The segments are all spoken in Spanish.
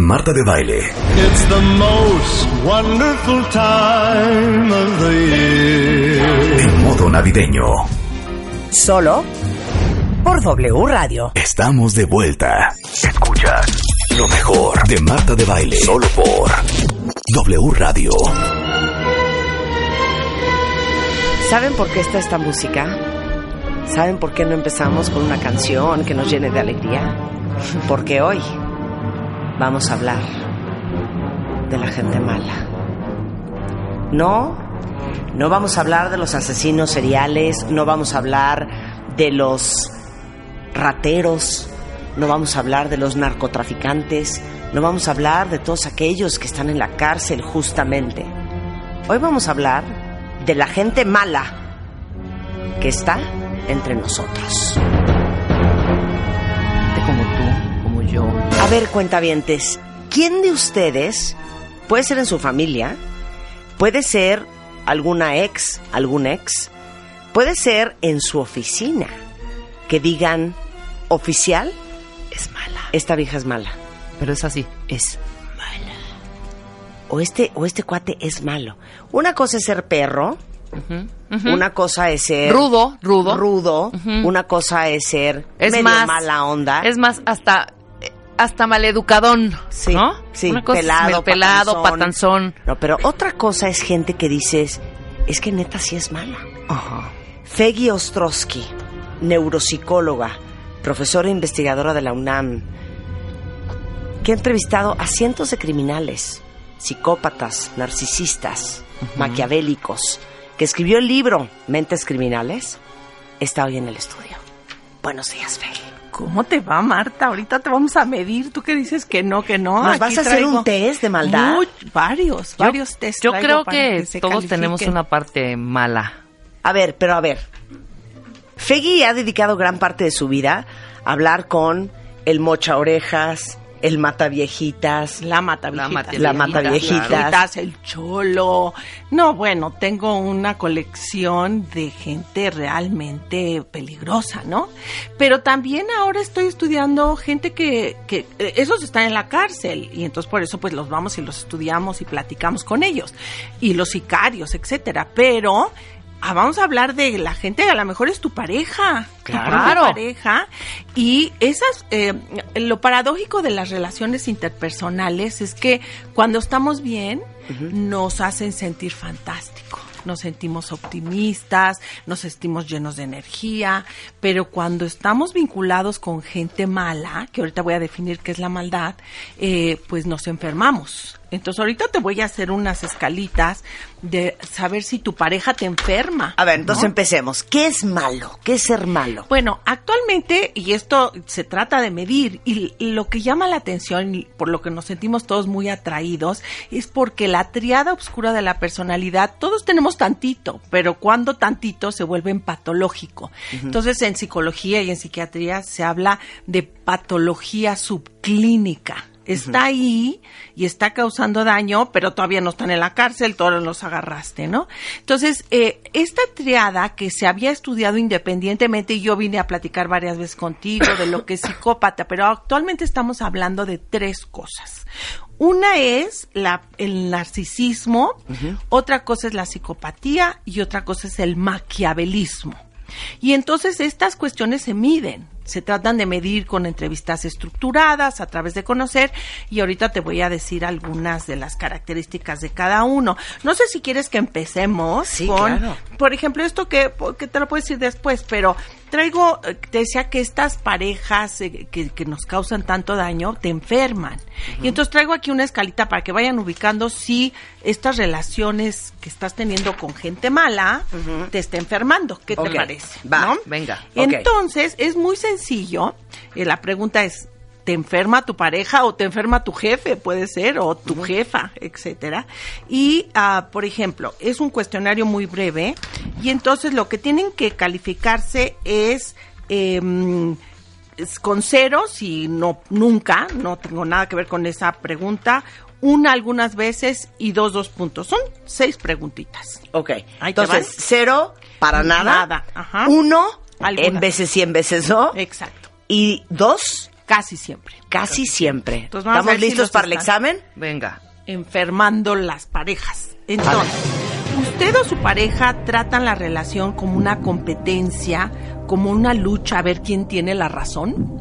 Marta de baile. It's the most wonderful time of the year. En modo navideño. Solo por W Radio. Estamos de vuelta. Escucha lo mejor de Marta de baile. Solo por W Radio. ¿Saben por qué está esta música? ¿Saben por qué no empezamos con una canción que nos llene de alegría? Porque hoy vamos a hablar de la gente mala. No, no vamos a hablar de los asesinos seriales, no vamos a hablar de los rateros, no vamos a hablar de los narcotraficantes, no vamos a hablar de todos aquellos que están en la cárcel justamente. Hoy vamos a hablar de la gente mala que está entre nosotros. Ver, cuentavientes, ¿quién de ustedes, puede ser en su familia, puede ser alguna ex, algún ex, puede ser en su oficina, que digan, oficial, Es mala. esta vieja es mala, Pero es así. es mala. O este, o este cuate es malo. Una cosa es ser perro, una cosa es ser Rudo, rudo. rudo, una cosa es ser Es medio más- mala onda. Es más, hasta hasta maleducadón, Sí, ¿no? sí, Una cosa es pelado, pelado, patanzón. patanzón. No, pero otra cosa es gente que dices, es que neta sí es mala. Feggy Ostrowski, neuropsicóloga, profesora e investigadora de la UNAM, que ha entrevistado a cientos de criminales, psicópatas, narcisistas, maquiavélicos, que escribió el libro Mentes Criminales, está hoy en el estudio. Buenos días, Feggy. ¿Cómo te va, Marta? Ahorita te vamos a medir. ¿Tú qué dices que no, que no? ¿Nos Aquí vas a hacer un test de maldad? varios, Yo- varios test. Yo creo para que, se todos tenemos una parte mala. A ver, pero a ver. Feggy ha dedicado gran parte de su vida a hablar con el mocha orejas, el mata viejitas. La mata La viejitas. La mata viejitas, viejitas. el cholo. No, bueno, tengo una colección de gente realmente peligrosa, ¿no? Pero también ahora estoy estudiando gente que, que eh, esos están en la cárcel y entonces por eso pues los vamos y los estudiamos y platicamos con ellos y los sicarios, etcétera. Pero ah, vamos a hablar de la gente a lo mejor es tu pareja, tu Claro. propia pareja y esas eh, lo paradójico de las relaciones interpersonales es que cuando estamos bien nos hacen sentir fantástico. Nos sentimos optimistas, nos sentimos llenos de energía, pero cuando estamos vinculados con gente mala, que ahorita voy a definir qué es la maldad, eh, pues nos enfermamos. Entonces ahorita te voy a hacer unas escalitas de saber si tu pareja te enferma. A ver, entonces ¿no? empecemos. ¿Qué es malo? ¿Qué es ser malo? Bueno, actualmente, y esto se trata de medir, y lo que llama la atención, y por lo que nos sentimos todos muy atraídos, es porque la triada oscura de la personalidad, todos tenemos tantito, pero cuando tantito se vuelve patológico. Entonces, en psicología y en psiquiatría se habla de patología subclínica. Está ahí y está causando daño, pero todavía no están en la cárcel, todos los agarraste, ¿no? Entonces, eh, esta triada que se había estudiado independientemente, y yo vine a platicar varias veces contigo de lo que es psicópata, pero actualmente estamos hablando de tres cosas. Una es la, el narcisismo, otra cosa es la psicopatía y otra cosa es el maquiavelismo. Y entonces estas cuestiones se miden, se tratan de medir con entrevistas estructuradas, a través de conocer, y ahorita te voy a decir algunas de las características de cada uno. No sé si quieres que empecemos Sí, con, claro. por ejemplo, esto que, que te lo puedo decir después, pero traigo, eh, te decía que estas parejas eh, que, que nos causan tanto daño te enferman. Y entonces traigo aquí una escalita para que vayan ubicando si estas relaciones que estás teniendo con gente mala te está enfermando. ¿Qué te parece? va, ¿no? venga. Entonces, es muy sencillo. Eh, la pregunta es, te enferma tu pareja o te enferma tu jefe, puede ser, o tu jefa, etcétera. Y, ah, por ejemplo, es un cuestionario muy breve y entonces lo que tienen que calificarse es... em, es con ceros y no nunca, no tengo nada que ver con esa pregunta, una algunas veces y dos dos puntos. Son seis preguntitas. Ok. Ahí Entonces, cero para nada. Nada, ajá. Uno, Algunas. en veces sí, en veces no. Exacto. Y dos, Casi siempre. casi siempre. Entonces, vamos a ¿Estamos ver si listos los para el están. examen? Venga. enfermando las parejas. Entonces, usted o su pareja tratan la relación como una competencia, como una lucha a ver quién tiene la razón.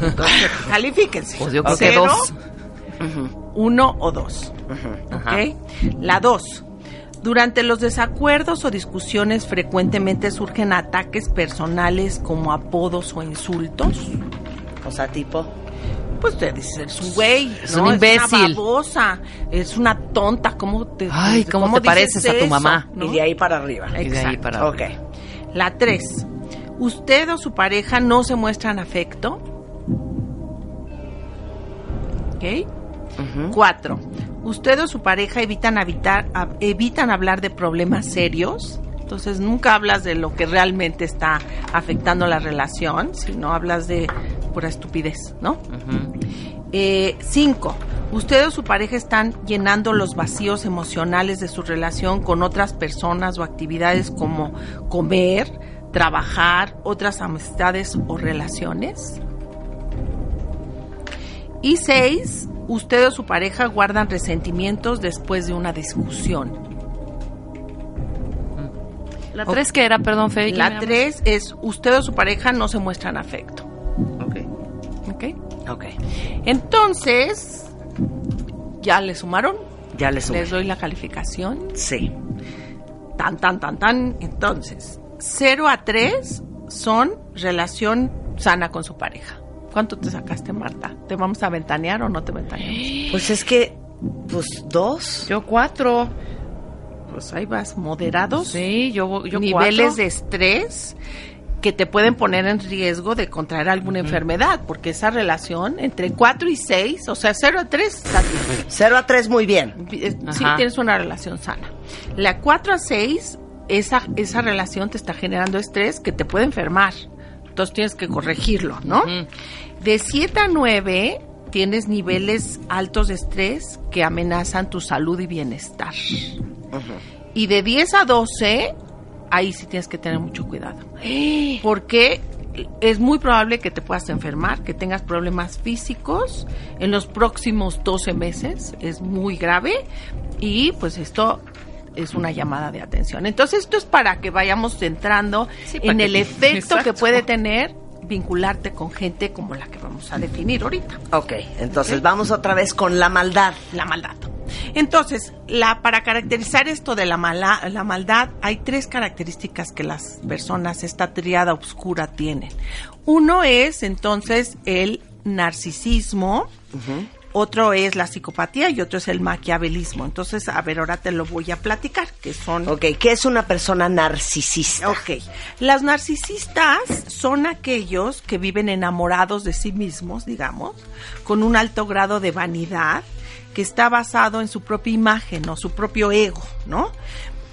Entonces, califíquense. Pues yo creo que Cero, dos. Uno o dos. Ajá. ¿Ok? La dos. Durante los desacuerdos o discusiones frecuentemente surgen ataques personales como apodos o insultos. O sea, tipo. Pues te dices, es un güey, Es ¿no? un Es imbécil. una babosa, es una tonta, ¿cómo te Ay, ¿cómo te pareces a tu mamá? ¿No? Y de ahí para arriba. Y de ahí Exacto. para Ok. La tres, ¿usted o su pareja no se muestran afecto? ¿Ok? Cuatro, ¿usted o su pareja evitan, habitar, hab- evitan hablar de problemas serios? Entonces nunca hablas de lo que realmente está afectando la relación, sino hablas de pura estupidez, ¿no? Eh, cinco, usted o su pareja están llenando los vacíos emocionales de su relación con otras personas o actividades como comer, trabajar, otras amistades o relaciones. Y seis, usted o su pareja guardan resentimientos después de una discusión. La tres que era, perdón, Fede. ¿quién La tres es usted o su pareja no se muestran afecto. Ok. ¿Ok? Ok. Entonces, ¿ya le sumaron? Ya les sumé. Les doy la calificación. Sí. Tan, tan, tan, tan. Entonces, 0 a 3 son relación sana con su pareja. ¿Cuánto te sacaste, Marta? ¿Te vamos a ventanear o no te ventaneamos? Pues es que, pues dos. Yo cuatro. Pues ahí vas, moderados. Sí, yo, yo niveles cuatro. de estrés que te pueden poner en riesgo de contraer alguna enfermedad, porque esa relación entre 4 y 6, o sea, 0 a 3, está bien. Cero a tres, muy bien. Eh, sí Ajá. tienes una relación sana. La 4 a 6, esa, esa relación te está generando estrés que te puede enfermar. Entonces tienes que corregirlo, ¿no? De 7 a 9 tienes niveles altos de estrés que amenazan tu salud y bienestar. Y de 10 a 12, ahí sí tienes que tener mucho cuidado. Porque es muy probable que te puedas enfermar, que tengas problemas físicos en los próximos 12 meses. Es muy grave y pues esto es una llamada de atención. Entonces esto es para que vayamos entrando Sí, para en el efecto que puede tener vincularte con gente como la que vamos a definir ahorita Ok, entonces vamos otra vez con la maldad. la maldad. Entonces, la, para caracterizar esto de la, mala, la maldad, hay tres características que las personas, esta triada oscura, tienen. Uno es entonces el narcisismo, otro es la psicopatía y otro es el maquiavelismo. Entonces, a ver, ahora te lo voy a platicar, que son... Ok, ¿qué es una persona narcisista? Ok. Las narcisistas son aquellos que viven enamorados de sí mismos, digamos, con un alto grado de vanidad que está basado en su propia imagen o su propio ego, ¿no?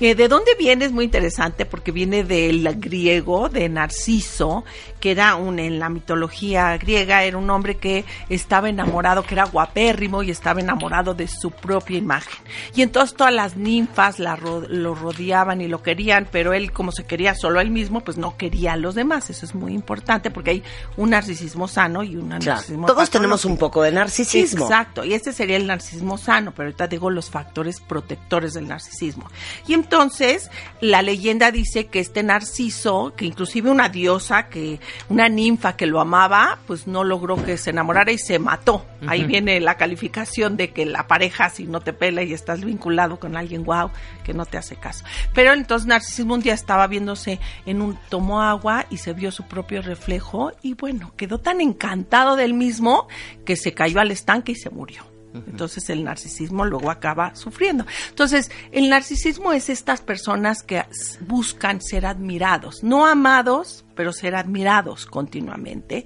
Eh, ¿De dónde viene? Es muy interesante porque viene del griego, de Narciso, que era un, en la mitología griega, era un hombre que estaba enamorado, que era guapérrimo y estaba enamorado de su propia imagen. Y entonces todas las ninfas la lo rodeaban y lo querían, pero él como se quería solo a él mismo, pues no quería a los demás. Eso es muy importante porque hay un narcisismo sano y un Claro, narcisismo todos tenemos un poco de narcisismo. Exacto, y este sería el narcisismo sano, pero ahorita digo los factores protectores del narcisismo. Y entonces, la leyenda dice que este narciso, que inclusive una diosa, que una ninfa que lo amaba, pues no logró que se enamorara y se mató. Ahí viene la calificación de que la pareja, si no te pela y estás vinculado con alguien, wow, que no te hace caso. Pero entonces narcisismo un día estaba viéndose en un, tomó agua y se vio su propio reflejo y bueno, quedó tan encantado del mismo que se cayó al estanque y se murió. Entonces el narcisismo luego acaba sufriendo. Entonces el narcisismo es estas personas que buscan ser admirados, no amados, pero ser admirados continuamente.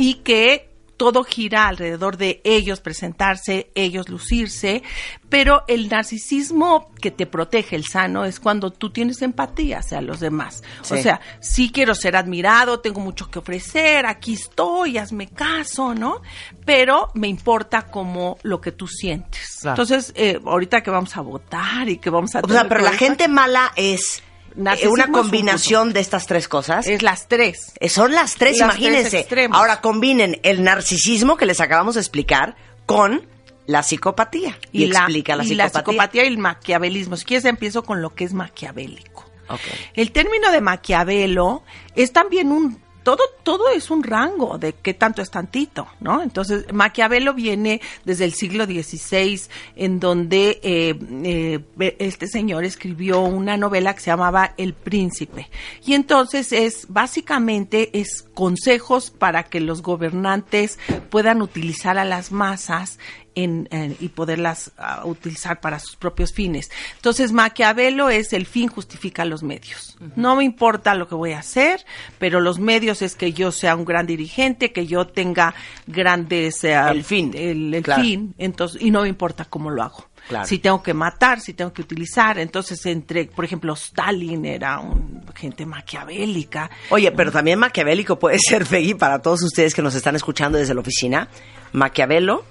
y que todo gira alrededor de ellos presentarse, ellos lucirse, pero el narcisismo que te protege, el sano, es cuando tú tienes empatía hacia los demás. O sea, sí quiero ser admirado, tengo mucho que ofrecer, aquí estoy, hazme caso, ¿no? Pero me importa como lo que tú sientes. Claro. Entonces, eh, ahorita que vamos a votar y que vamos a... O sea, pero la gente mala es Narcisismo una es un combinación de estas tres cosas. Es las tres. Eh, Son las tres, Las tres imagínense. extremos. Ahora combinen el narcisismo que les acabamos de explicar con la psicopatía. Y, explica la y psicopatía. la psicopatía y el maquiavelismo. Si quieres, empiezo con lo que es maquiavélico. Ok. El término de Maquiavelo es también un todo todo es un rango de qué tanto es tantito, ¿no? Entonces Maquiavelo viene desde el siglo XVI, en donde eh, eh, este señor escribió una novela que se llamaba El Príncipe y entonces es básicamente es consejos para que los gobernantes puedan utilizar a las masas en, en- y poderlas ah, utilizar para sus propios fines. Entonces, Maquiavelo es el fin justifica los medios. No me importa lo que voy a hacer, pero los medios es que yo sea un gran dirigente, que yo tenga grandes... eh, El fin, El, el claro. fin. Entonces, y no me importa cómo lo hago. Claro. Si tengo que matar, si tengo que utilizar. Entonces, entre, por ejemplo, Stalin era un gente maquiavélica. Oye, pero también maquiavélico puede ser, Peggy, para todos ustedes que nos están escuchando desde la oficina. Maquiavelo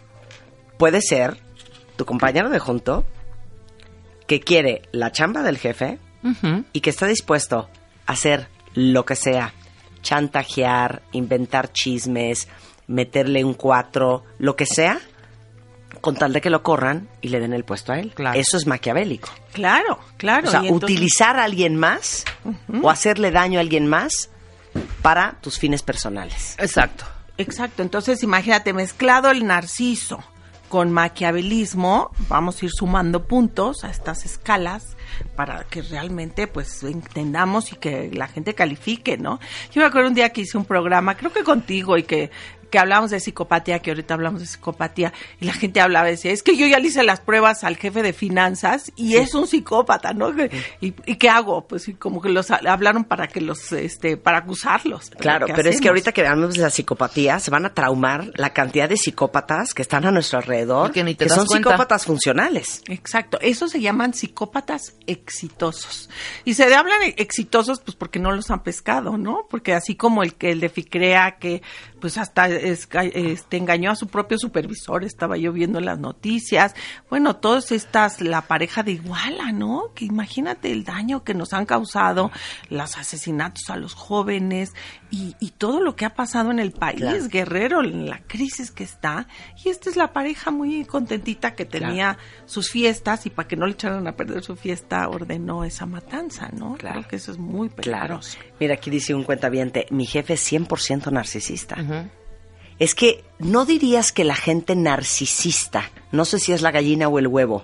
puede ser tu compañero de junto que quiere la chamba del jefe y que está dispuesto a hacer lo que sea. Chantajear, inventar chismes, meterle un cuatro, lo que sea, con tal de que lo corran y le den el puesto a él. Claro. Eso es maquiavélico. Claro, claro. O sea, entonces- utilizar a alguien más o hacerle daño a alguien más para tus fines personales. Exacto. Exacto, entonces imagínate mezclado el narciso con maquiavelismo, vamos a ir sumando puntos a estas escalas para que realmente pues entendamos y que la gente califique, ¿no? Yo me acuerdo un día que hice un programa, creo que contigo y que que hablamos de psicopatía, que ahorita hablamos de psicopatía, y la gente hablaba y decía, es que yo ya le hice las pruebas al jefe de finanzas y es un psicópata, ¿no? ¿Y, y qué hago? Pues como que los ha- hablaron para que los, este, para acusarlos. Claro, ¿Qué pero es que ahorita que hablamos de la psicopatía, se van a traumar la cantidad de psicópatas que están a nuestro alrededor, Y que ni te das son cuenta. psicópatas funcionales. Exacto, esos se llaman psicópatas exitosos. Y se hablan exitosos pues porque no los han pescado, ¿no? Porque así como el que el de Ficrea que pues hasta es- este, engañó a su propio supervisor, estaba yo viendo en las noticias. Bueno, todas estas, la pareja de Iguala, ¿no? Que imagínate el daño que nos han causado, los asesinatos a los jóvenes y, y todo lo que ha pasado en el país, Claro. Guerrero, en la crisis que está. Y esta es la pareja muy contentita que tenía sus fiestas y para que no le echaran a perder su fiesta ordenó esa matanza, ¿no? Claro. Creo que eso es muy Claro. peligroso. Mira, aquí dice un cuentaviente, mi jefe es 100% narcisista. Es que no dirías que la gente narcisista, no sé si es la gallina o el huevo,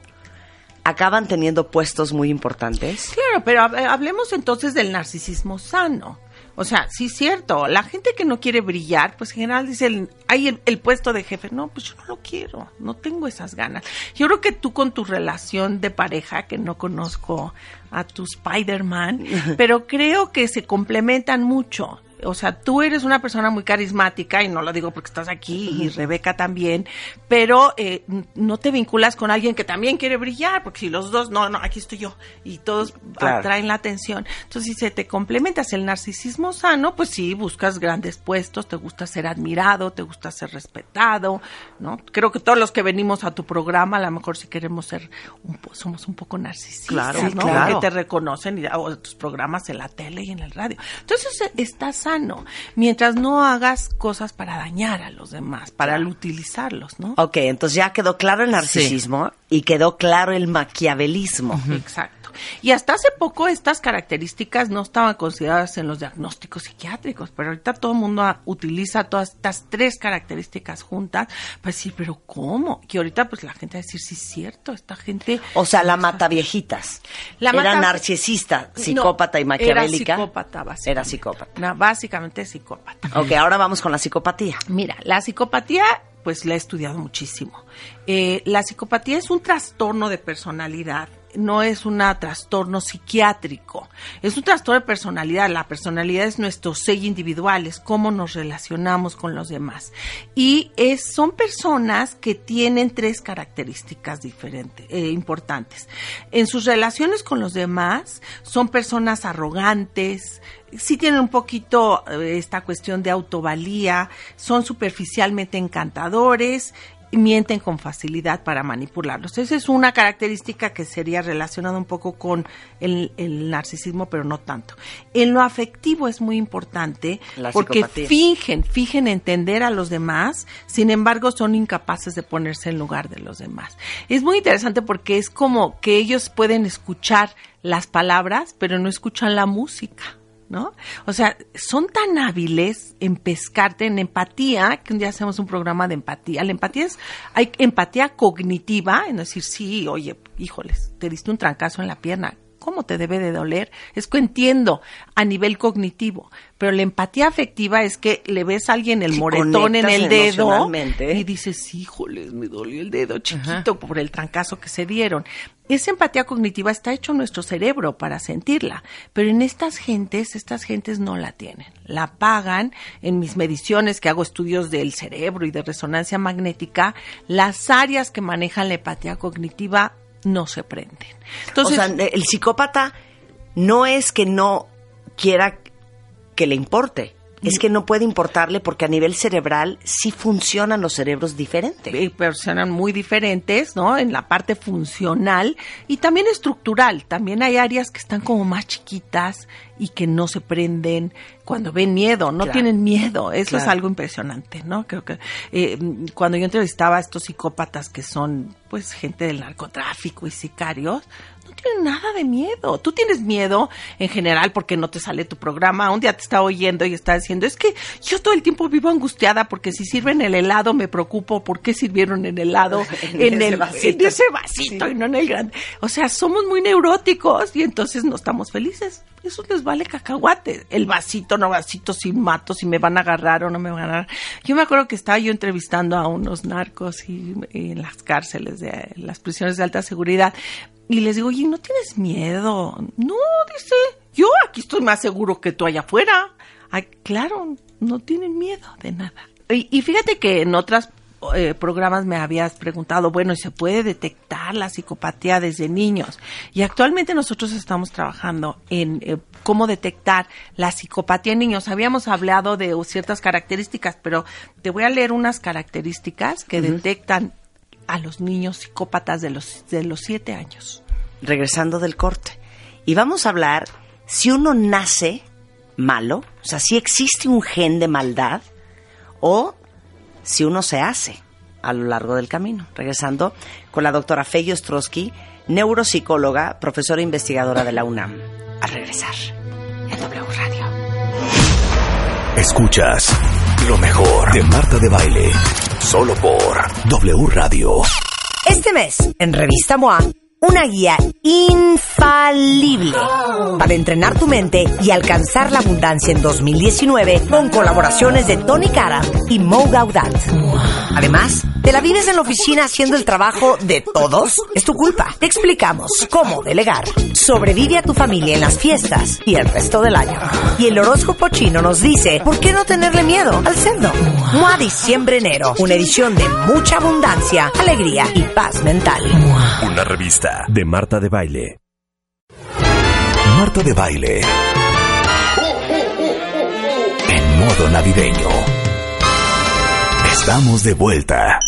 acaban teniendo puestos muy importantes. Claro, pero hab- hablemos entonces del narcisismo sano. O sea, sí es cierto, la gente que no quiere brillar, pues en general dice, el- hay el, el puesto de jefe, no, pues yo no lo quiero, no tengo esas ganas. Yo creo que tú con tu relación de pareja, que no conozco a tu Spider-Man, pero creo que se complementan mucho. O sea, tú eres una persona muy carismática, y no lo digo porque estás aquí, y Rebeca también, pero eh, no te vinculas con alguien que también quiere brillar, porque si los dos, no, no, aquí estoy yo, y todos Claro. atraen la atención. Entonces, si se te complementas el narcisismo sano, pues sí, buscas grandes puestos, te gusta ser admirado, te gusta ser respetado, ¿no? Creo que todos los que venimos a tu programa, a lo mejor si queremos ser, un somos un poco narcisistas, Claro, ¿no? claro. Que te reconocen y, o tus programas en la tele y en el radio. Entonces, eh, está sano, mientras no hagas cosas para dañar a los demás, para utilizarlos, ¿no? Ok, entonces ya quedó claro el narcisismo y quedó claro el maquiavelismo. Exacto. Y hasta hace poco estas características no estaban consideradas en los diagnósticos psiquiátricos, pero ahorita todo el mundo utiliza todas estas tres características juntas para decir, pero ¿cómo? Y ahorita pues la gente va a decir, sí es cierto, esta gente... O sea, la mataviejitas. La era mata- narcisista, psicópata y maquiavélica. Era psicópata, básicamente. Era psicópata. No, básicamente psicópata. Ok, ahora vamos con la psicopatía. Mira, la psicopatía, pues la he estudiado muchísimo. Eh, la psicopatía es un trastorno de personalidad no es un trastorno psiquiátrico, es un trastorno de personalidad. La personalidad es nuestro sello individual, es cómo nos relacionamos con los demás. Y es, son personas que tienen tres características diferentes, eh, importantes. En sus relaciones con los demás, son personas arrogantes, sí tienen un poquito eh, esta cuestión de autovalía, son superficialmente encantadores mienten con facilidad para manipularlos. Esa es una característica que sería relacionada un poco con el, el narcisismo, pero no tanto. En lo afectivo es muy importante La porque psicopatía. fingen, fingen entender a los demás, sin embargo son incapaces de ponerse en lugar de los demás. Es muy interesante porque es como que ellos pueden escuchar las palabras, pero no escuchan la música. ¿No? O sea, son tan hábiles en pescarte en empatía, que un día hacemos un programa de empatía. La empatía es, hay empatía cognitiva, en decir, sí, oye, híjoles, te diste un trancazo en la pierna, ¿cómo te debe de doler? Es que entiendo a nivel cognitivo, pero la empatía afectiva es que le ves a alguien el moretón en el dedo y dices, híjoles, me dolió el dedo chiquito por el trancazo que se dieron. Esa empatía cognitiva está hecho en nuestro cerebro para sentirla, pero en estas gentes, estas gentes no la tienen. La pagan en mis mediciones que hago estudios del cerebro y de resonancia magnética, las áreas que manejan la empatía cognitiva no se prenden. Entonces, o sea, el psicópata no es que no quiera que le importe, es que no puede importarle porque a nivel cerebral sí funcionan los cerebros diferentes. eh, personas muy diferentes, ¿no? En la parte funcional y también estructural. También hay áreas que están como más chiquitas y que no se prenden cuando ven miedo, no Claro. tienen miedo. Eso es algo impresionante, ¿no? Creo que eh, cuando yo entrevistaba a estos psicópatas que son, pues, gente del narcotráfico y sicarios, no tienen nada de miedo. Tú tienes miedo en general porque no te sale tu programa. Un día te está oyendo y está diciendo, es que yo todo el tiempo vivo angustiada porque si sirven el helado me preocupo por qué sirvieron el helado En en, ese el, vasito. en ese vasito y no en el grande. O sea, somos muy neuróticos y entonces no estamos felices. Eso les vale cacahuate. El vasito, no vasito, si mato, si me van a agarrar o no me van a agarrar. Yo me acuerdo que estaba yo entrevistando a unos narcos y, y en las cárceles de las prisiones de alta seguridad y les digo, oye, ¿no tienes miedo? No, dice, yo aquí estoy más seguro que tú allá afuera. Claro, no tienen miedo de nada. Y, y fíjate que en otras eh, programas me habías preguntado, bueno, ¿y se puede detectar la psicopatía desde niños? Y actualmente nosotros estamos trabajando en eh, cómo detectar la psicopatía en niños. Habíamos hablado de ciertas características, pero te voy a leer unas características que detectan a los niños psicópatas de los, de los siete años. regresando del corte. Y vamos a hablar si uno nace malo, o sea, si existe un gen de maldad o si uno se hace a lo largo del camino. Regresando con la doctora Fey Ostrowski, neuropsicóloga, profesora e investigadora de la UNAM. A regresar en W Radio. Escuchas lo mejor de Marta de Baile. Solo por W Radio. Este mes, en Revista MOA, una guía infalible para entrenar tu mente y alcanzar la abundancia en 2019 con colaboraciones de Tony Cara y Mo Gaudat. Además, ¿te la vives en la oficina haciendo el trabajo de todos? Es tu culpa. Te explicamos cómo delegar. Sobrevive a tu familia en las fiestas y el resto del año. Y el horóscopo chino nos dice, ¿por qué no tenerle miedo al cerdo? MOA Diciembre-Enero, una edición de mucha abundancia, alegría y paz mental. Una revista de Marta de Baile. Marta de Baile. En modo navideño. Estamos de vuelta.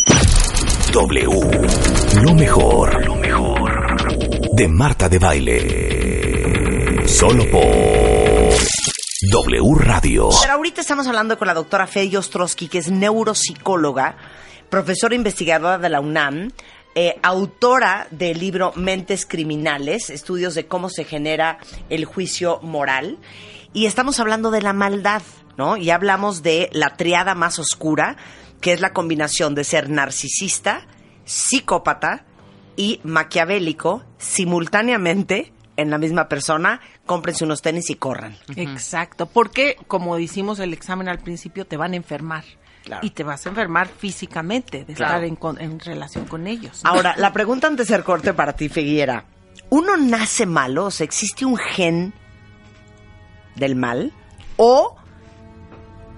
W. Lo mejor. Lo mejor. De Marta de Baile. Solo por W Radio. Ahorita estamos hablando con la doctora Fey Ostrowski, que es neuropsicóloga, profesora investigadora de la UNAM, eh, autora del libro Mentes Criminales, estudios de cómo se genera el juicio moral. Y estamos hablando de la maldad, ¿no? Y hablamos de la triada más oscura, que es la combinación de ser narcisista, psicópata y maquiavélico simultáneamente en la misma persona. Cómprense unos tenis y corran. Exacto, porque como hicimos el examen al principio, te van a enfermar. Claro. Y te vas a enfermar físicamente de Claro. estar en, con- en relación con ellos. Ahora, la pregunta antes del corte para ti, Figuera. ¿Uno nace malo? O sea, ¿existe un gen del mal? ¿O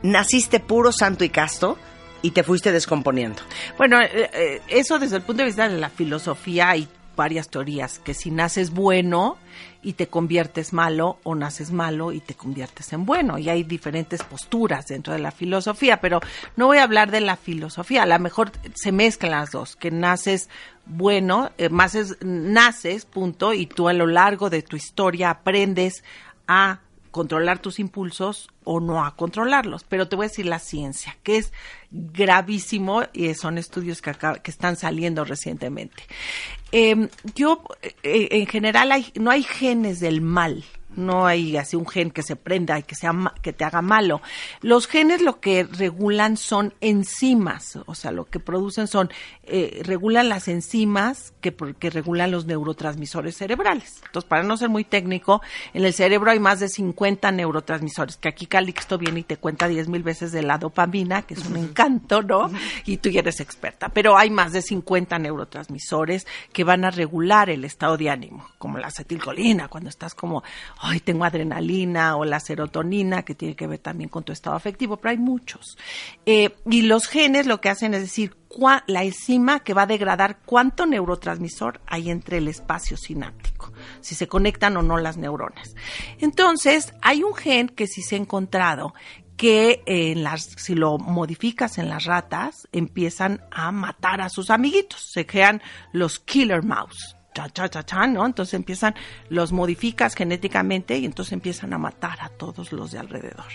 naciste puro, santo y casto y te fuiste descomponiendo? Bueno, eh, eh, eso desde el punto de vista de la filosofía hay varias teorías, que si naces bueno y te conviertes malo o naces malo y te conviertes en bueno. Y hay diferentes posturas dentro de la filosofía, pero no voy a hablar de la filosofía, a lo mejor se mezclan las dos, que naces bueno, eh, más es- naces, punto, y tú a lo largo de tu historia aprendes a controlar tus impulsos o no a controlarlos. Pero te voy a decir la ciencia, que es gravísimo y son estudios que, que están saliendo recientemente. Eh, yo, eh, en general, hay, no hay genes del mal. No hay así un gen que se prenda y que, sea, que te haga malo. Los genes lo que regulan son enzimas, o sea, lo que producen son, eh, regulan las enzimas que regulan los neurotransmisores cerebrales. Entonces, para no ser muy técnico, en el cerebro hay más de 50 neurotransmisores, que aquí Calixto viene y te cuenta 10 mil veces de la dopamina, que es un encanto, ¿no? Y tú ya eres experta. Pero hay más de 50 neurotransmisores que van a regular el estado de ánimo, como la acetilcolina, cuando estás como, ay, tengo adrenalina, o la serotonina, que tiene que ver también con tu estado afectivo, pero hay muchos. Eh, y los genes lo que hacen es decir, la enzima que va a degradar cuánto neurotransmisor hay entre el espacio sináptico, si se conectan o no las neuronas. Entonces, hay un gen que sí se ha encontrado que eh, si lo modificas en las ratas, empiezan a matar a sus amiguitos. Se crean los killer mouse. Cha, cha, cha, cha, ¿no? Entonces empiezan, los modificas genéticamente y entonces empiezan a matar a todos los de alrededor.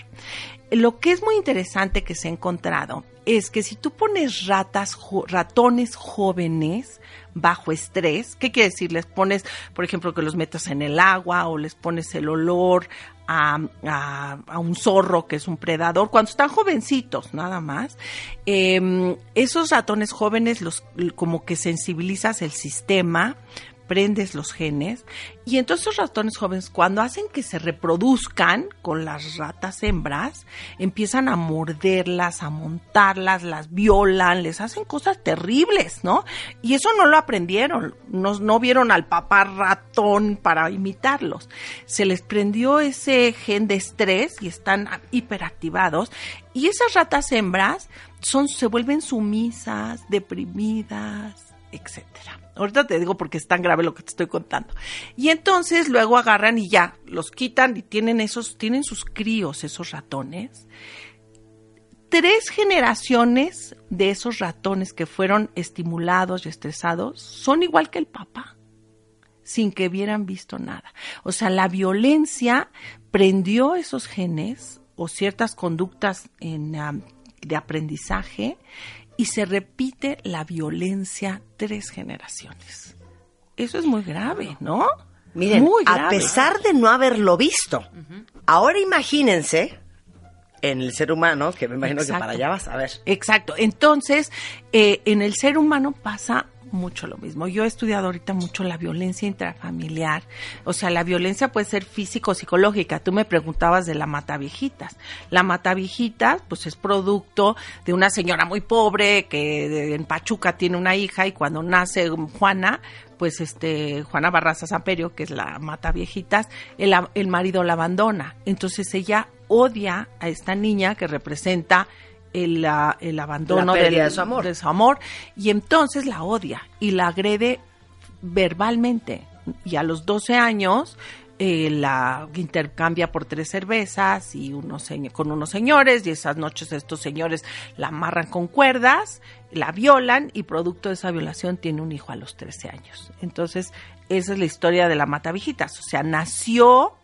Lo que es muy interesante que se ha encontrado es que si tú pones ratas, ratones jóvenes bajo estrés, ¿qué quiere decir? Les pones, por ejemplo, que los metas en el agua o les pones el olor a, a- un zorro que es un predador, cuando están jovencitos nada más, eh, esos ratones jóvenes los como que sensibilizas el sistema, prendes los genes y entonces los ratones jóvenes cuando hacen que se reproduzcan con las ratas hembras empiezan a morderlas, a montarlas, las violan, les hacen cosas terribles, ¿no? Y eso no lo aprendieron, no, no vieron al papá ratón para imitarlos. Se les prendió ese gen de estrés y están hiperactivados y esas ratas hembras son, se vuelven sumisas, deprimidas, etcétera. Ahorita te digo porque es tan grave lo que te estoy contando. Y entonces luego agarran y ya los quitan y tienen esos, tienen sus críos, esos ratones. Tres generaciones de esos ratones que fueron estimulados y estresados son igual que el papá, sin que hubieran visto nada. O sea, la violencia prendió esos genes o ciertas conductas en, de aprendizaje y se repite la violencia tres generaciones. Eso es muy grave, ¿no? Miren, Muy a grave. pesar de no haberlo visto, ahora imagínense en el ser humano, que me imagino Exacto. que para allá vas a ver. Exacto. Entonces, eh, en el ser humano pasa mucho lo mismo. Yo he estudiado ahorita mucho la violencia intrafamiliar. O sea, la violencia puede ser físico o psicológica. Tú me preguntabas de la mataviejitas. La mataviejitas, pues es producto de una señora muy pobre que en Pachuca tiene una hija y cuando nace Juana, pues este Juana Barraza Samperio, que es la mata viejitas, el marido la abandona. Entonces ella odia a esta niña que representa el, el abandono del- de su amor. de su amor, y entonces la odia y la agrede verbalmente. Y a los 12 años eh, la intercambia por tres cervezas y unos con unos señores y esas noches estos señores la amarran con cuerdas, la violan y producto de esa violación tiene un hijo a los 13 años. Entonces, esa es la historia de la matavijitas. O sea, nació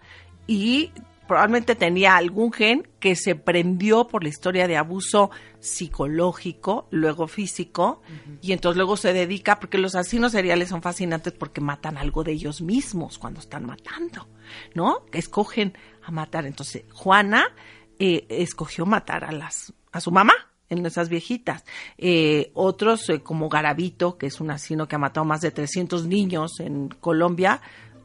y probablemente tenía algún gen que se prendió por la historia de abuso psicológico, luego físico, y entonces luego se dedica, porque los asesinos seriales son fascinantes porque matan algo de ellos mismos cuando están matando, ¿no? Escogen a matar. Entonces, Juana eh, escogió matar a las, a su mamá en esas viejitas. Eh, otros, eh, como Garavito, que es un asesino que ha matado más de 300 niños en Colombia,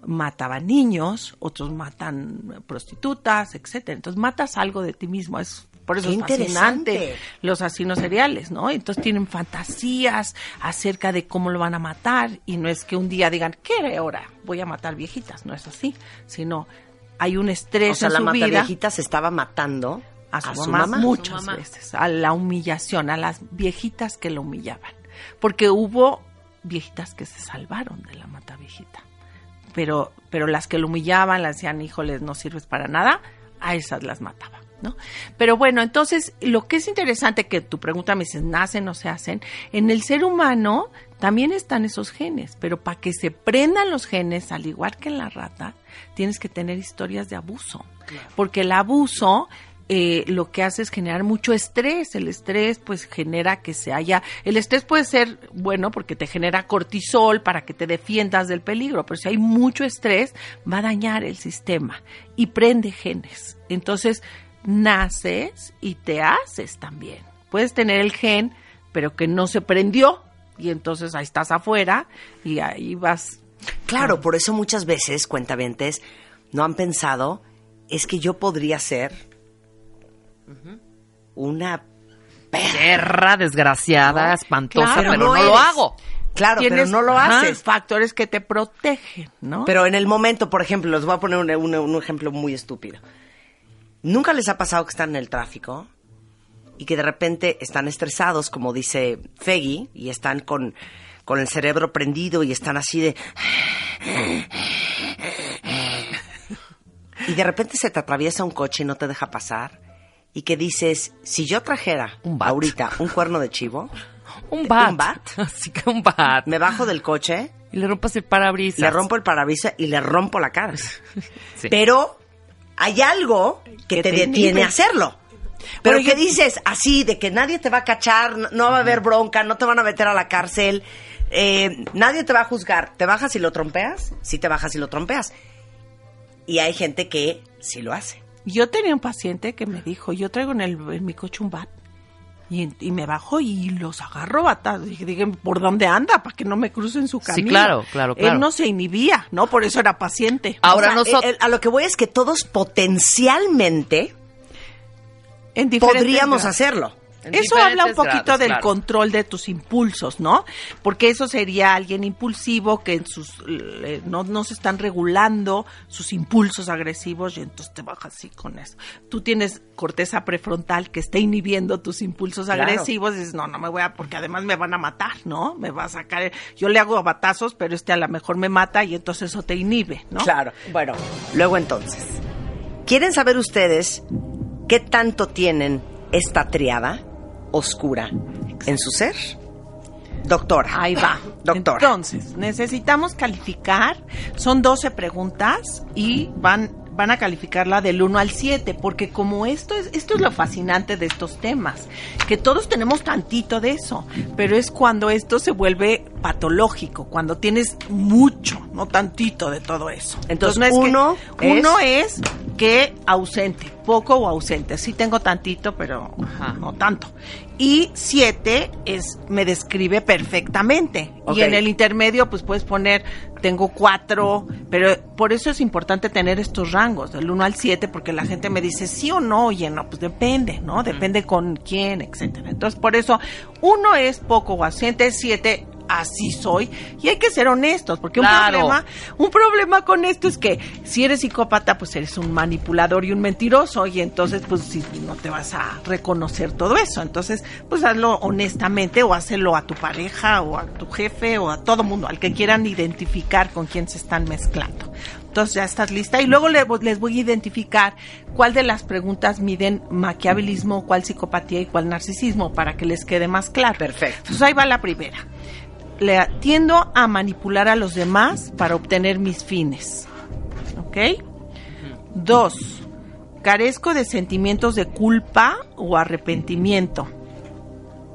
mataban niños, otros matan prostitutas, etcétera. Entonces matas algo de ti mismo, es Por eso Qué es fascinante interesante. los asesinos seriales, ¿no? Entonces tienen fantasías acerca de cómo lo van a matar y no es que un día digan, ¿qué hora voy a matar viejitas? No es así, sino hay un estrés O sea, en la su mata vida viejita se estaba matando a su, mamá, muchas veces, a la humillación, a las viejitas que lo humillaban. Porque hubo viejitas que se salvaron de la mata viejita. Pero, pero las que lo humillaban, las decían, híjoles, no sirves para nada, a esas las mataba. ¿No? Pero bueno, entonces lo que es interesante que tu pregunta me dices, ¿nacen o se hacen? En el ser humano también están esos genes, pero para que se prendan los genes, al igual que en la rata, tienes que tener historias de abuso. Porque el abuso eh, lo que hace es generar mucho estrés. El estrés pues genera que se haya... El estrés puede ser bueno porque te genera cortisol para que te defiendas del peligro, pero si hay mucho estrés va a dañar el sistema y prende genes. Entonces naces y te haces también. Puedes tener el gen, pero que no se prendió y entonces ahí estás afuera y ahí vas... Claro, por eso muchas veces, cuentavientes, no han pensado, es que yo podría ser una perra. Desgraciada, espantosa, Claro, pero no no, lo hago. Claro, pero no lo ajá, haces. factores que te protegen, ¿no? Pero en el momento, por ejemplo, les voy a poner un, un- un ejemplo muy estúpido. ¿Nunca les ha pasado que están en el tráfico y que de repente están estresados, como dice Feggy, y están con, con el cerebro prendido y están así de... Y de repente se te atraviesa un coche y no te deja pasar. Y que dices, si yo trajera Un bat. ahorita un cuerno de chivo, Un bat. ¿Un bat? Así que un bat. me bajo del coche Y le rompas el parabrisas. le rompo el parabrisas y le rompo la cara. Sí. Pero hay algo que, Que te, te detiene a hacerlo. Pero Bueno, que dices así, de que nadie te va a cachar, no, no va a haber bronca, no te van a meter a la cárcel, eh, nadie te va a juzgar. ¿Te bajas y lo trompeas? Sí te bajas y lo trompeas. Y hay gente que sí lo hace. Yo tenía un paciente que me dijo, yo traigo en, el, en mi coche un bat. Y, y me bajo y los agarro batados. Dije, dije, ¿por dónde anda? Para que no me crucen su Sí, camino. claro, claro, claro. Él no se inhibía, ¿no? Por eso era paciente. Ahora O sea, nosotros- el- el- a lo que voy es que todos potencialmente En podríamos grados. hacerlo. En Eso habla un poquito grados, del claro. control de tus impulsos, ¿no? Porque eso sería alguien impulsivo que en sus eh, no, no se están regulando sus impulsos agresivos y entonces te bajas así con eso. Tú tienes corteza prefrontal que está inhibiendo tus impulsos Claro. agresivos y dices, no, no me voy a, porque además me van a matar, ¿no? Me va a sacar, yo le hago batazos, pero este a lo mejor me mata y entonces eso te inhibe, ¿no? Claro. Bueno, luego entonces, ¿quieren saber ustedes qué tanto tienen esta triada oscura en su ser? Doctora. Ahí va. Doctora. Entonces, necesitamos calificar. Son 12 preguntas y van, van a calificarla del 1 al 7, porque como esto es, esto es lo fascinante de estos temas, que todos tenemos tantito de eso, pero es cuando esto se vuelve patológico, cuando tienes mucho, no tantito de todo eso. Entonces, no es que- uno uno es que ausente, poco o ausente. Sí tengo tantito, pero Ajá. no tanto. Y siete es me describe perfectamente. Y en el intermedio, pues puedes poner tengo cuatro, pero por eso es importante tener estos rangos, del 1 al 7, porque la gente me dice sí o no, oye, no, pues depende, ¿no? Depende con quién, etcétera. Entonces, por eso, uno es poco o ausente, siete así soy y hay que ser honestos porque Claro. un problema un problema con esto es que si eres psicópata pues eres un manipulador y un mentiroso y entonces pues si no te vas a reconocer todo eso entonces pues hazlo honestamente o hazlo a tu pareja o a tu jefe o a todo mundo al que quieran identificar con quién se están mezclando entonces ya estás lista y luego le- les voy a identificar cuál de las preguntas miden maquiavelismo, cuál psicopatía y cuál narcisismo para que les quede más claro. Perfecto. Entonces ahí va la primera. Le tiendo a manipular a los demás para obtener mis fines. ¿Ok? Dos, carezco de sentimientos de culpa o arrepentimiento.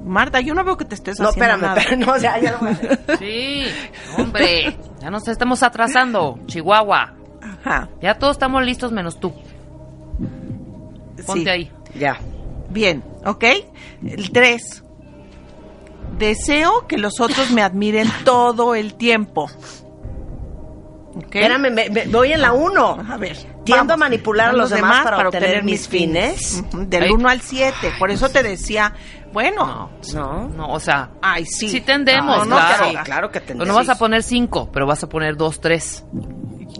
Marta, yo no veo que te estés No, haciendo espérame, nada. espérame, no, ya, ya lo voy a. Sí, hombre. Ya nos estamos atrasando, Chihuahua. Ajá. Ya todos estamos listos menos tú. Ponte sí. ahí. Ya. Bien, ¿ok? El 3. Deseo que los otros me admiren todo el tiempo. ¿ok? Espérame, me- me- voy en la 1. A ver. Tiendo vamos. a manipular a los demás para obtener mis fines. Del Ay. 1 al 7. Por eso te decía, bueno, No. No, o sea, ay, sí. sí tendemos, No, no, claro. Sí, claro que tendemos. no vas a poner cinco, pero vas a poner dos, tres.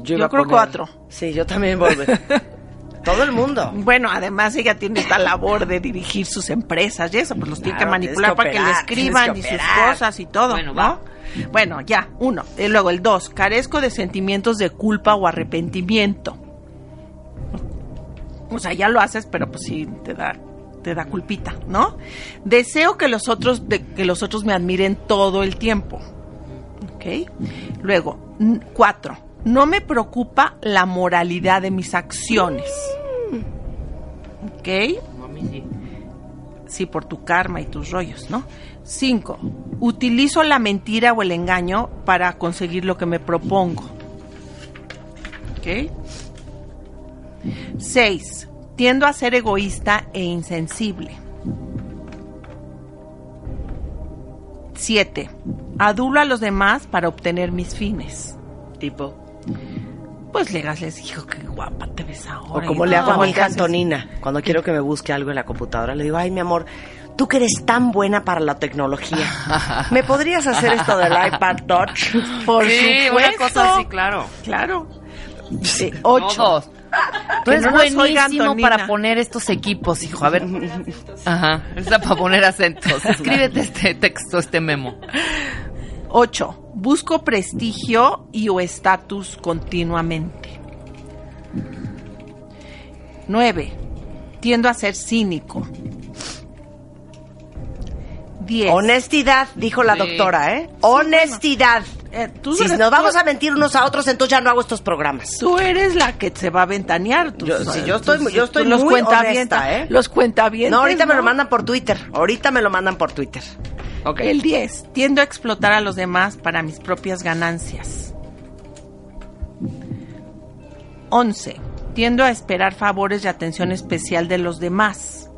Yo iba a creo poner- cuatro. Sí, yo también volver. Todo el mundo. Bueno, además ella tiene esta labor de dirigir sus empresas y eso, pues los tiene que manipular para que le escriban y sus cosas y todo, Bueno, ¿no? va. Bueno, ya, uno. Y luego el dos, carezco de sentimientos de culpa o arrepentimiento. O sea, ya lo haces, pero pues sí te da te da culpita, ¿no? Deseo que los otros de, que los otros me admiren todo el tiempo. ¿Ok? Luego, cuatro, no me preocupa la moralidad de mis acciones. ¿Ok? Sí, por tu karma y tus rollos, ¿no? Cinco, utilizo la mentira o el engaño para conseguir lo que me propongo. ¿Ok? Seis, tiendo a ser egoísta e insensible. Siete, adulo a los demás para obtener mis fines. Tipo. Pues Legas les dijo que guapa te ves ahora. O como le hago a mi Antonina, cuando quiero que me busque algo en la computadora, le digo, ay, mi amor, tú que eres tan buena para la tecnología, ¿me podrías hacer esto del iPad Touch? Por sí, supuesto. una cosa así, claro. Claro. Eh, ocho. Todos. Tú eres no buenísimo para poner estos equipos, hijo. A ver. Ajá. Está para poner acentos. Escríbete este texto, este memo. 8. Busco prestigio y o estatus continuamente. 9. Tiendo a ser cínico. 10. Honestidad, dijo la Sí. doctora, ¿eh? Honestidad. Eh, tú si eres- nos vamos a mentir unos a otros, entonces ya no hago estos programas. Tú eres la que se va a ventanear. Tú, Yo- sí, yo estoy- tú- yo estoy tú los muy cuentavienta- honesta, ¿eh? Los cuentavientes. No, ahorita me lo mandan por Twitter. Ahorita me lo mandan por Twitter. El 10. Tiendo a explotar a los demás para mis propias ganancias. 11. Tiendo a esperar favores y atención especial de los demás.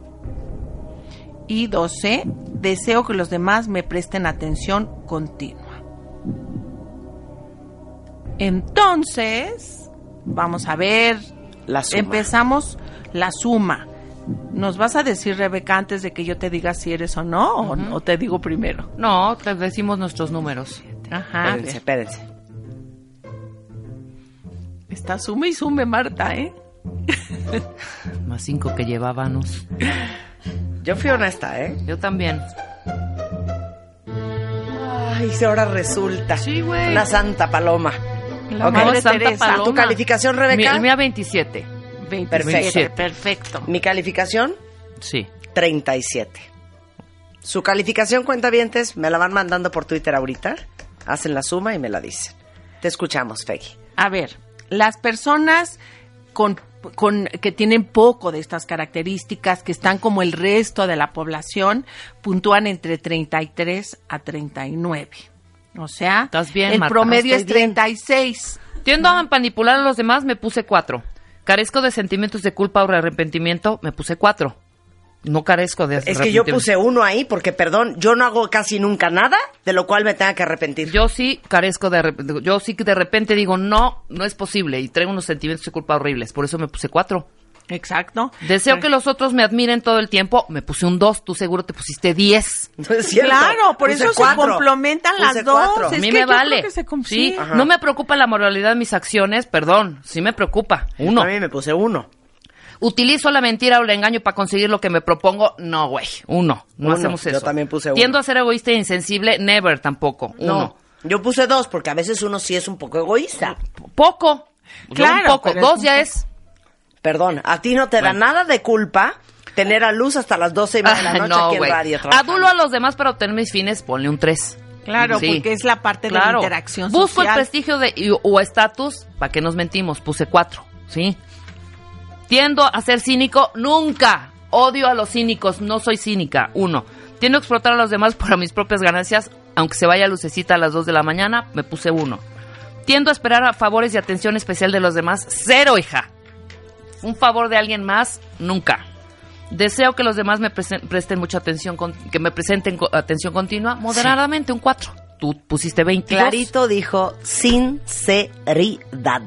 Y 12. Deseo que los demás me presten atención continua. Entonces, vamos a ver. La suma. Empezamos la suma. ¿Nos vas a decir, Rebeca, antes de que yo te diga si eres o no? o- o, te digo primero? No, te decimos nuestros números. Ajá. Espérense, espérense. Está sume y sume, Marta, ¿eh? Más cinco que llevábamos. Yo fui honesta, ¿eh? Yo también. Ay, si ahora resulta. Sí, güey. Una santa paloma. La. Madre Santa Teresa. Paloma. ¿Tu calificación, Rebeca? Mi, el mía 27. 27, Perfecto. Perfecto. Mi calificación, Sí. 37. Su calificación, cuentavientes, me la van mandando por Twitter ahorita. Hacen la suma y me la dicen. Te escuchamos, Feggy. A ver, las personas con, con- que tienen poco de estas características, que están como el resto de la población, puntúan entre 33 a 39. O sea, Estás bien, el Marta. promedio Estoy es 36. Tiendo a manipular a los demás, me puse cuatro. Carezco de sentimientos de culpa o arrepentimiento, me puse cuatro. No carezco de Es que yo puse uno ahí porque, perdón, yo no hago casi nunca nada de lo cual me tenga que arrepentir. Yo sí carezco de Yo sí que de repente digo, no, no es posible. Y traigo unos sentimientos de culpa horribles. Por eso me puse cuatro. Exacto. Deseo que los otros me admiren todo el tiempo. Me puse un dos. Tú seguro te pusiste diez. No es cierto. Claro, por Puse eso se cuatro. complementan las Puse dos. cuatro. A Es mí que me yo creo vale. se sí. Ajá. no me preocupa la moralidad de mis acciones. Perdón, sí me preocupa. Uno. A mí me puse uno. ¿Utilizo la mentira o el engaño para conseguir lo que me propongo? No, güey. Uno. No Uno. hacemos Yo eso. también puse uno. Tiendo a ser egoísta e insensible. Never tampoco. No. Uno. Yo puse dos porque a veces uno sí es un poco egoísta. Poco. Yo Claro, un poco. Dos un ya poco. es. Perdón, a ti no te da nada de culpa tener a luz hasta las doce y media de la Ah, noche no, aquí en radio. trabajando. Adulo a los demás para obtener mis fines, ponle un 3. Claro, porque es la parte de la interacción Busco el prestigio de, y- o estatus, ¿para qué nos mentimos? Puse 4, ¿sí? Tiendo a ser cínico, nunca. Odio a los cínicos, no soy cínica. Uno. Tiendo a explotar a los demás para mis propias ganancias, aunque se vaya lucecita a las 2 de la mañana, me puse uno. Tiendo a esperar a favores y atención especial de los demás, cero, hija. Un favor de alguien más, nunca. Deseo que los demás me presen- presten mucha atención, con- que me presenten co- atención continua, moderadamente un 4. tú pusiste 22. Clarito dijo sinceridad.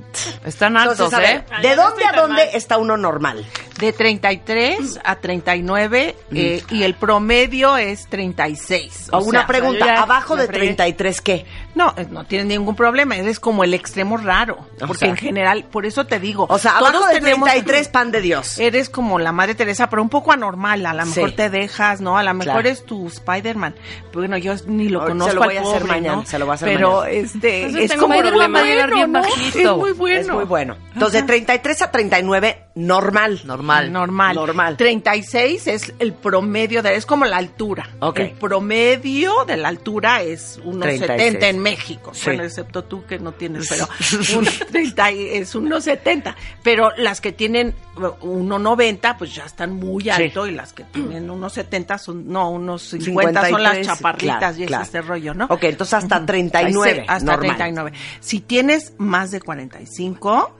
Están altos, Entonces, ver, ¿eh? ¿de dónde a dónde está uno normal? De 33 a 39 eh, y el promedio es 36. O una sea, pregunta, ¿abajo de fregué. 33 qué? No, eh, no tiene ningún problema, eres como el extremo raro, O porque sea. en general, por eso te digo, O sea, todos abajo de tenemos- 33, pan de Dios. Eres como la Madre Teresa, pero un poco anormal, a lo mejor Sí. te dejas, ¿no? A lo mejor Claro. es tu Spider-Man. Bueno, yo ni lo conozco se lo voy al a hacer pobre, mañana, ¿no? se lo voy a hacer Pero mañana. este Entonces es como llegar bien bueno, ¿no? bajito. Es muy bueno. Es muy bueno. Entonces, de 33 a 39, normal. Normal. Normal. Normal. 36 es el promedio de es como la altura. Ok. El promedio de la altura es unos 36. 70 en México. Sí. Bueno, excepto tú que no tienes, pero un 30 y- es unos 70. Pero las que tienen 1.90 pues ya están muy alto y las que tienen unos 70 son no, unos 50 son las 53, chaparritas claro, y ese claro. es el rollo, ¿no? Ok, entonces hasta 39. Hasta normal. 39. Si tienes más de 45,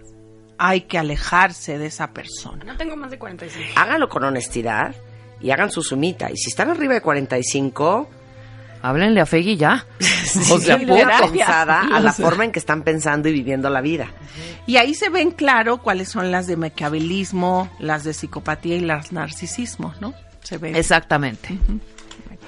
hay que alejarse de esa persona. No tengo más de 45. Háganlo con honestidad y hagan su sumita. Y si están arriba de 45, Háblenle a Feggy ya. o sea, pensada a la forma en que están pensando y viviendo la vida. Y ahí se ven claro cuáles son las de maquiavelismo, las de psicopatía y las narcisismo, ¿no? Se ven. Exactamente.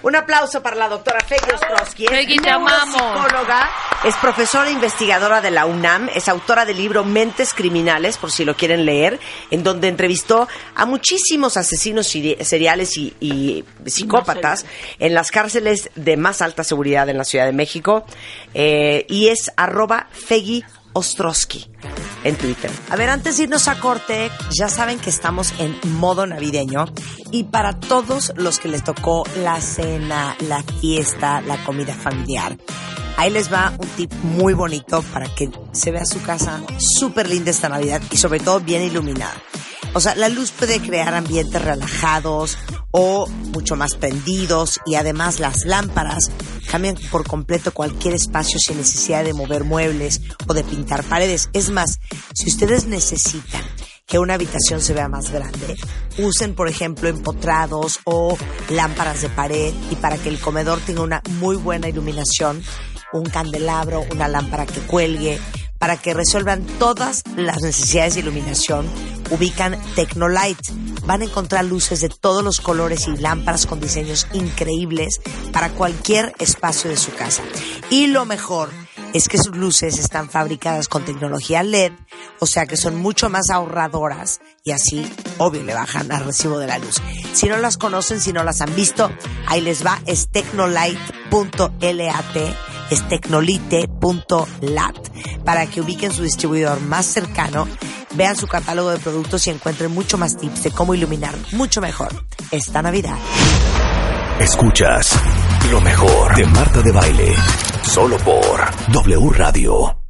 Un aplauso para la doctora Feggy Ostrowski. Es Feggy, te amamos. neuropsicóloga, es profesora investigadora de la UNAM, es autora del libro Mentes Criminales, por si lo quieren leer, en donde entrevistó a muchísimos asesinos seri- seriales y, y psicópatas en las cárceles de más alta seguridad en la Ciudad de México. Eh, y es arroba Feggy Ostrowski en Twitter. A ver, antes de irnos a corte, ya saben que estamos en modo navideño y para todos los que les tocó la cena, la fiesta, la comida familiar. Ahí les va un tip muy bonito para que se vea su casa súper linda esta Navidad y sobre todo bien iluminada. O sea, la luz puede crear ambientes relajados o mucho más prendidos y además las lámparas cambian por completo cualquier espacio sin necesidad de mover muebles o de pintar paredes. Es más, si ustedes necesitan que una habitación se vea más grande, usen por ejemplo empotrados o lámparas de pared y para que el comedor tenga una muy buena iluminación, un candelabro, una lámpara que cuelgue, para que resuelvan todas las necesidades de iluminación, ubican Tecnolight. Van a encontrar luces de todos los colores y lámparas con diseños increíbles para cualquier espacio de su casa. Y lo mejor es que sus luces están fabricadas con tecnología LED, o sea que son mucho más ahorradoras y así, obvio, le bajan al recibo de la luz. Si no las conocen, si no las han visto, ahí les va, es tecnolight.lat es tecnolite.lat para que ubiquen su distribuidor más cercano, vean su catálogo de productos y encuentren mucho más tips de cómo iluminar mucho mejor esta Navidad. Escuchas lo mejor de Marta de Baile. Solo por W Radio.